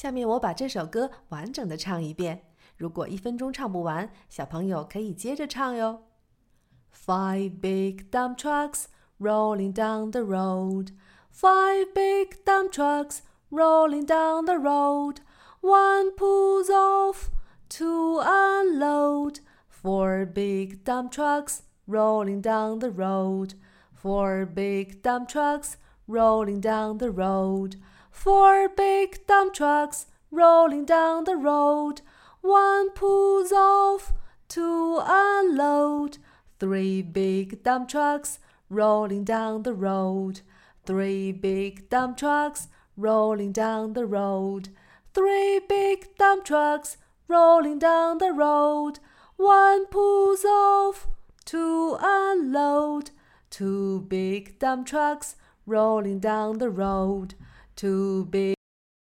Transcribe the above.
下面我把这首歌完整的唱一遍。如果一分钟唱不完，小朋友可以接着唱哟。Five big dump trucks rolling down the road. Five big dump trucks rolling down the road. One pulls off to unload. Four big dump trucks rolling down the road. Four big dump trucks rolling down the road. Four big dump trucks rolling down the road. One pulls off to unload. Three big dump trucks rolling down the road. Three big dump trucks rolling down the road. Three big dump trucks rolling down the road. One pulls off to unload. Two big dump trucks rolling down the road. to big